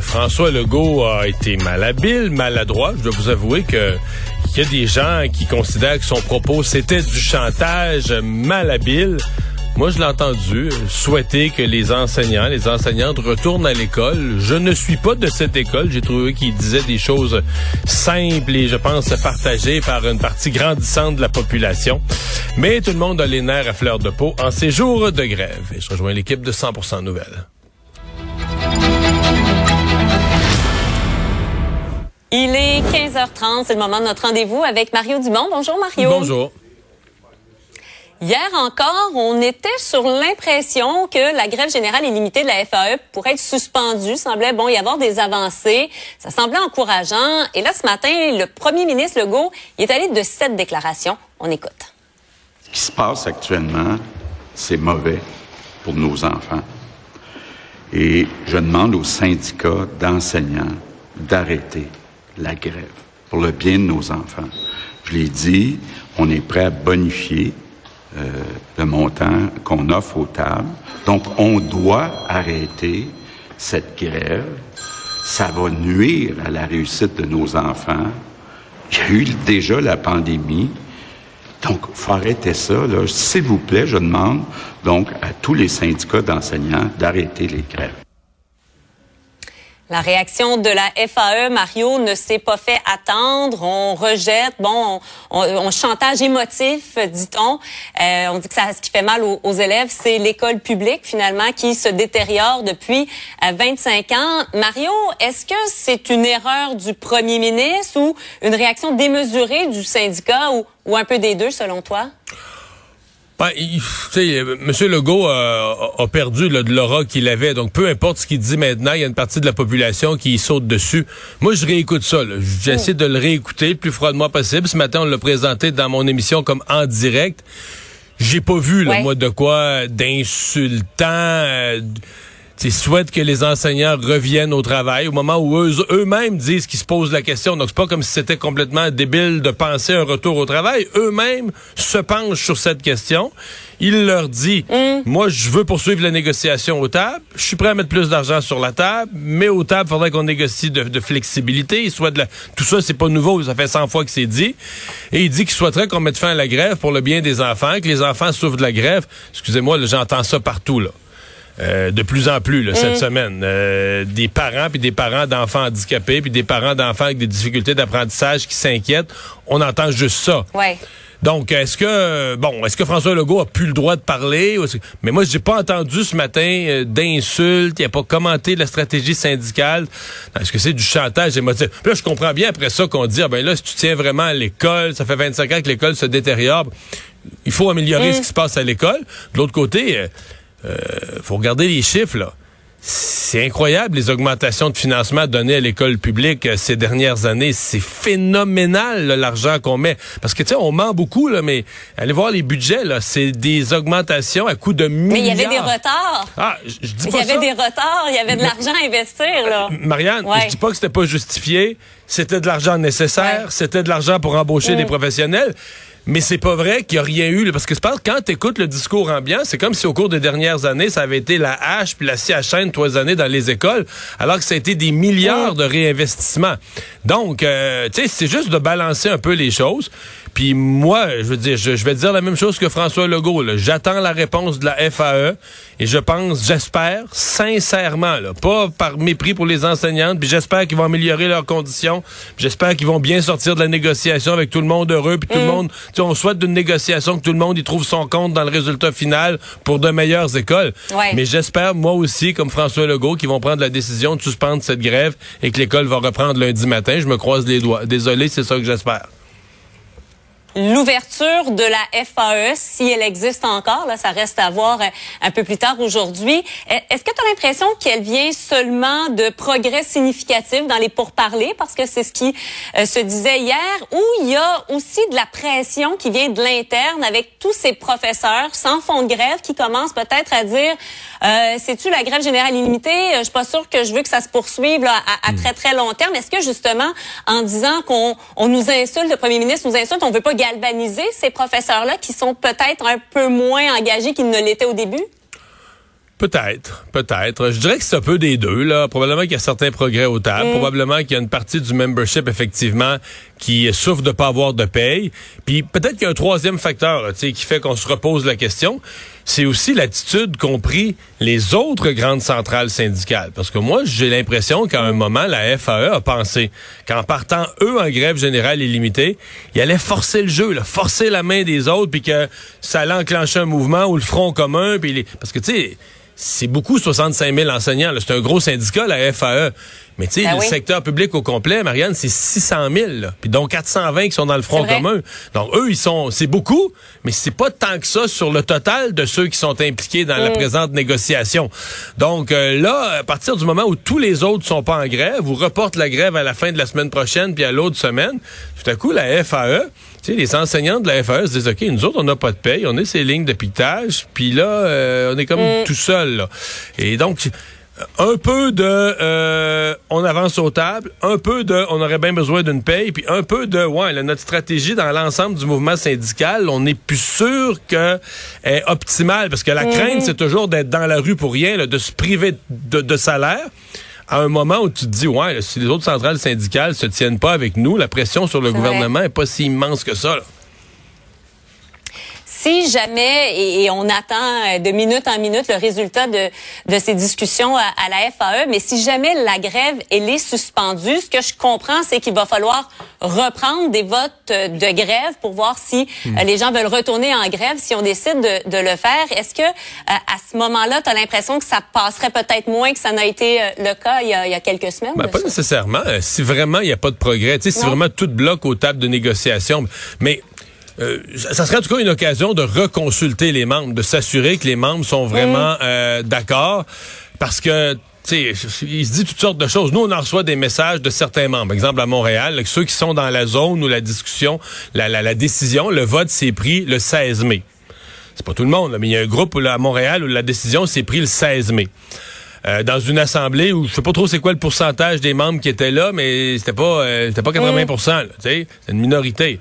François Legault a été malhabile, maladroit? Je dois vous avouer que il y a des gens qui considèrent que son propos c'était du chantage malhabile. Moi, je l'ai entendu souhaiter que les enseignants, les enseignantes retournent à l'école. Je ne suis pas de cette école. J'ai trouvé qu'il disait des choses simples et, je pense, partagées par une partie grandissante de la population. Mais tout le monde a les nerfs à fleur de peau en ces jours de grève. Et je rejoins l'équipe de 100% Nouvelles. Il est 15h30, c'est le moment de notre rendez-vous avec Mario Dumont. Bonjour Mario. Bonjour. Hier encore, on était sur l'impression que la grève générale illimitée de la FAE pourrait être suspendue. Il semblait bon y avoir des avancées. Ça semblait encourageant. Et là, ce matin, le premier ministre Legault il est allé de cette déclaration. On écoute. Ce qui se passe actuellement, c'est mauvais pour nos enfants. Et je demande aux syndicats d'enseignants d'arrêter la grève pour le bien de nos enfants. Je l'ai dit, on est prêt à bonifier euh, le montant qu'on offre aux tables. Donc, on doit arrêter cette grève. Ça va nuire à la réussite de nos enfants. Il y a eu déjà la pandémie. Donc, il faut arrêter ça. S'il vous plaît, je demande donc à tous les syndicats d'enseignants d'arrêter les grèves. La réaction de la FAE, Mario, ne s'est pas fait attendre. On rejette, bon, on, chantage émotif, dit-on. Euh, on dit que ça, ce qui fait mal aux, élèves, c'est l'école publique, finalement, qui se détériore depuis euh, 25 ans. Mario, est-ce que c'est une erreur du premier ministre ou une réaction démesurée du syndicat ou un peu des deux, selon toi? Ben, il- tu sais, euh, M. Legault euh, a, perdu là, de l'aura qu'il avait. Donc, peu importe ce qu'il dit maintenant, il y a une partie de la population qui y saute dessus. Moi, je réécoute ça. J'essaie de le réécouter le plus froidement possible. Ce matin, on l'a présenté dans mon émission comme en direct. J'ai pas vu, là, Ouais. moi, de quoi d'insultant. euh, tu sais, souhaite que les enseignants reviennent au travail au moment où eux- eux-mêmes disent qu'ils se posent la question. Donc, c'est pas comme si c'était complètement débile de penser un retour au travail. Eux-mêmes se penchent sur cette question. Il leur dit, moi, je veux poursuivre la négociation aux tables. Je suis prêt à mettre plus d'argent sur la table, mais aux tables, il faudrait qu'on négocie de, de flexibilité. Soit de la... Tout ça, c'est pas nouveau. Ça fait 100 fois que c'est dit. Et il dit qu'il souhaiterait qu'on mette fin à la grève pour le bien des enfants, que les enfants souffrent de la grève. Excusez-moi, j'entends ça partout, là. Euh, de plus en plus là, cette semaine. Euh, des parents puis des parents d'enfants handicapés puis des parents d'enfants avec des difficultés d'apprentissage qui s'inquiètent. On entend juste ça. Ouais. Donc, est-ce que bon, est-ce que François Legault a plus le droit de parler? Mais moi, j'ai pas entendu ce matin euh, d'insultes. Il a pas commenté la stratégie syndicale. Est-ce que c'est du chantage émotif? Puis là, je comprends bien après ça qu'on dit, ah ben là, si tu tiens vraiment à l'école, ça fait 25 ans que l'école se détériore. Il faut améliorer ce qui se passe à l'école. De l'autre côté, euh, faut regarder les chiffres là. C'est incroyable les augmentations de financement données à l'école publique euh, ces dernières années. C'est phénoménal l'argent qu'on met. Parce que tu sais, on ment beaucoup là, mais allez voir les budgets là, c'est des augmentations à coût de milliards. Mais il y avait des retards. Ah, je dis Il pas y avait des retards, il y avait de l'argent à investir, là. Marianne, Ouais. je dis pas que c'était pas justifié. C'était de l'argent nécessaire. Ouais. C'était de l'argent pour embaucher Mm. des professionnels. Mais c'est pas vrai qu'il y a rien eu. là, Parce que je pense quand tu écoutes le discours ambiant, c'est comme si au cours des dernières années, ça avait été la hache puis la scie à chaîne toisonnée dans les écoles, alors que ça a été des milliards de réinvestissements. Donc, euh, tu sais, c'est juste de balancer un peu les choses. Puis moi, je veux dire, je, je vais dire la même chose que François Legault. J'attends la réponse de la FAE et je pense, j'espère, sincèrement, là, pas par mépris pour les enseignantes, puis j'espère qu'ils vont améliorer leurs conditions, j'espère qu'ils vont bien sortir de la négociation avec tout le monde heureux, puis tout le monde, tu sais, on souhaite d'une négociation que tout le monde y trouve son compte dans le résultat final pour de meilleures écoles. Ouais. Mais j'espère, moi aussi, comme François Legault, qu'ils vont prendre la décision de suspendre cette grève et que l'école va reprendre lundi matin. Je me croise les doigts. Désolé, c'est ça que j'espère. L'ouverture de la FAE, si elle existe encore, là, ça reste à voir euh, un peu plus tard aujourd'hui. Est-ce que tu as l'impression qu'elle vient seulement de progrès significatifs dans les pourparlers, parce que c'est ce qui euh, se disait hier, ou il y a aussi de la pression qui vient de l'interne avec tous ces professeurs sans fond de grève qui commencent peut-être à dire, euh, c'est-tu la grève générale illimitée? Je suis pas sûre que je veux que ça se poursuive là, à, hmm. très, très long terme. Est-ce que justement, en disant qu'on on nous insulte, le premier ministre nous insulte, on veut pas galvaniser ces professeurs-là qui sont peut-être un peu moins engagés qu'ils ne l'étaient au début? Peut-être, peut-être. Je dirais que c'est un peu des deux. Là. Probablement qu'il y a certains progrès au table. Mm. Probablement qu'il y a une partie du membership, effectivement, qui souffre de pas avoir de paye. Puis peut-être qu'il y a un troisième facteur qui fait qu'on se repose la question. C'est aussi l'attitude qu'ont pris les autres grandes centrales syndicales. Parce que moi, j'ai l'impression qu'à un moment, la FAE a pensé qu'en partant, eux, en grève générale illimitée, ils allaient forcer le jeu, là, forcer la main des autres, puis que ça allait enclencher un mouvement ou le front commun. Puis les... Parce que, tu sais c'est beaucoup 65 000 enseignants. C'est un gros syndicat, la FAE. Mais tu sais, ben le secteur public au complet, Marianne, c'est 600 000. Puis dont 420 qui sont dans le front commun. Donc eux, ils sont, c'est beaucoup, mais c'est pas tant que ça sur le total de ceux qui sont impliqués dans la mm. présente négociation. Donc euh, là, à partir du moment où tous les autres sont pas en grève, vous reporte la grève à la fin de la semaine prochaine puis à l'autre semaine, tout à coup la FAE, tu sais, les enseignants de la FAE se disent ok, nous autres on n'a pas de paye, on est ces lignes de piquetage, puis là euh, on est comme mm. tout seul. Là. Et donc un peu de euh, on avance aux tables, un peu de on aurait bien besoin d'une paye, puis un peu de ouais, notre stratégie dans l'ensemble du mouvement syndical, on n'est plus sûr que est optimale parce que la mhm. crainte c'est toujours d'être dans la rue pour rien, de se priver de, salaire. À un moment où tu te dis ouais, si les autres centrales syndicales se tiennent pas avec nous, la pression sur le gouvernement est pas si immense que ça. Là si jamais, et, on attend euh, de minute en minute le résultat de, de ces discussions à, la FAE, mais si jamais la grève, elle est suspendue, ce que je comprends, c'est qu'il va falloir reprendre des votes de grève pour voir si euh, les gens veulent retourner en grève, si on décide de, de le faire. Est-ce que euh, à ce moment-là, tu as l'impression que ça passerait peut-être moins que ça n'a été le cas il y a, il y a quelques semaines? Ben, pas nécessairement. Si vraiment il n'y a pas de progrès, si vraiment tout bloque aux tables de négociation, mais euh, ça serait en tout cas une occasion de reconsulter les membres, de s'assurer que les membres sont vraiment euh, d'accord, parce que sais, il se dit toutes sortes de choses. Nous, on en reçoit des messages de certains membres. Par exemple, à Montréal, ceux qui sont dans la zone où la discussion, la, la, la décision, le vote s'est pris le 16 mai. C'est pas tout le monde, mais il y a un groupe à Montréal où la décision s'est prise le 16 mai. Euh, dans une assemblée où je sais pas trop c'est quoi le pourcentage des membres qui étaient là, mais c'était pas c'était pas 80% mm. c'est une minorité.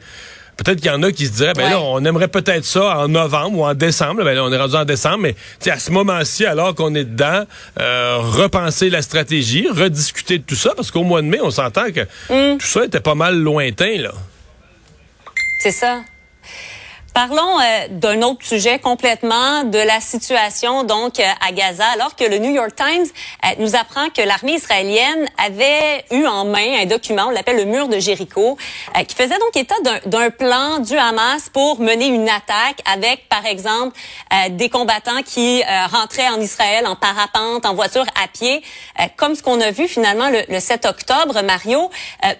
Peut-être qu'il y en a qui se diraient, ben là, on aimerait peut-être ça en novembre ou en décembre. Ben là, on est rendu en décembre, mais à ce moment-ci, alors qu'on est dedans, euh, repenser la stratégie, rediscuter de tout ça, parce qu'au mois de mai, on s'entend que mm. tout ça était pas mal lointain, là. C'est ça. Parlons euh, d'un autre sujet complètement, de la situation donc euh, à Gaza, alors que le New York Times euh, nous apprend que l'armée israélienne avait eu en main un document, on l'appelle le mur de Jéricho, qui faisait donc état d'un plan du Hamas pour mener une attaque avec, par exemple, des combattants qui rentraient en Israël en parapente, en voiture, à pied, comme ce qu'on a vu finalement le, le 7 octobre, Mario.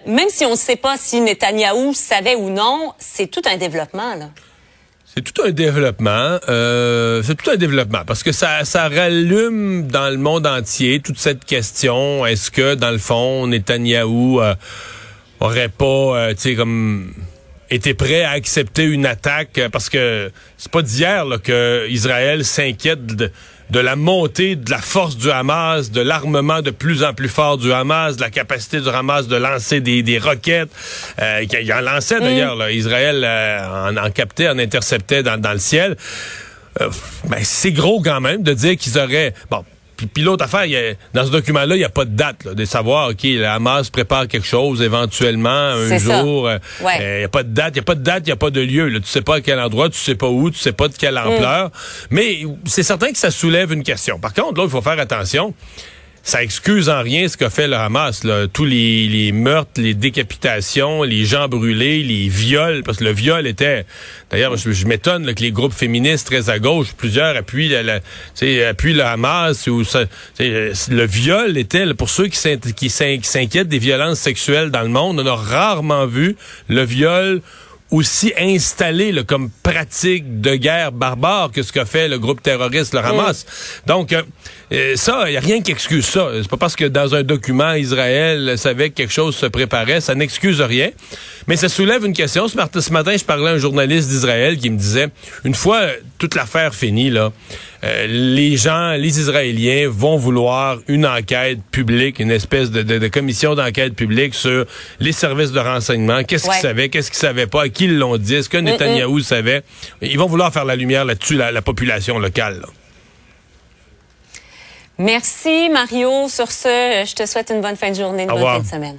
même si on ne sait pas si Netanyahou savait ou non, c'est tout un développement là. C'est tout un développement. Euh, c'est tout un développement parce que ça, ça rallume dans le monde entier toute cette question. Est-ce que dans le fond, Netanyahou euh, aurait pas, euh, tu sais, comme été prêt à accepter une attaque parce que c'est pas d'hier que Israël s'inquiète de de la montée de la force du Hamas, de l'armement de plus en plus fort du Hamas, de la capacité du Hamas de lancer des, des roquettes. Euh, il en lançait d'ailleurs. Israël euh, en, en captait, en interceptait dans, dans le ciel. Euh, ben, c'est gros quand même de dire qu'ils auraient... Bon, puis, l'autre affaire, y a, dans ce document-là, il n'y a pas de date, là, de savoir, OK, la Hamas prépare quelque chose éventuellement un jour. Euh, il n'y a pas de date, il n'y a pas de date, il n'y a pas de lieu. Là. Tu sais pas à quel endroit, tu sais pas où, tu sais pas de quelle mm. ampleur. Mais c'est certain que ça soulève une question. Par contre, là, il faut faire attention ça excuse en rien ce qu'a fait le Hamas. Tous les, les, meurtres, les décapitations, les gens brûlés, les viols, parce que le viol était... D'ailleurs, je, m'étonne que les groupes féministes très à gauche, plusieurs appuient, la, appuient le Hamas. Ou ça, le viol était, pour ceux qui s'inquiètent des violences sexuelles dans le monde, on a rarement vu le viol aussi installé là, comme pratique de guerre barbare que ce qu'a fait le groupe terroriste, le Hamas. Donc, euh, euh, ça, il n'y a rien qui excuse ça. C'est pas parce que dans un document, Israël savait que quelque chose se préparait, ça n'excuse rien. Mais ça soulève une question. Ce matin, ce matin je parlais à un journaliste d'Israël qui me disait, une fois toute l'affaire finie, là, euh, les gens, les Israéliens vont vouloir une enquête publique, une espèce de, de, de commission d'enquête publique sur les services de renseignement. Qu'est-ce qu'ils savaient, qu'est-ce qu'ils savaient pas, qui ils l'ont dit, est-ce que Netanyahou savait? Ils vont vouloir faire la lumière là-dessus, la, la population locale. Là. Merci Mario. Sur ce, je te souhaite une bonne fin de journée, une bonne fin de semaine.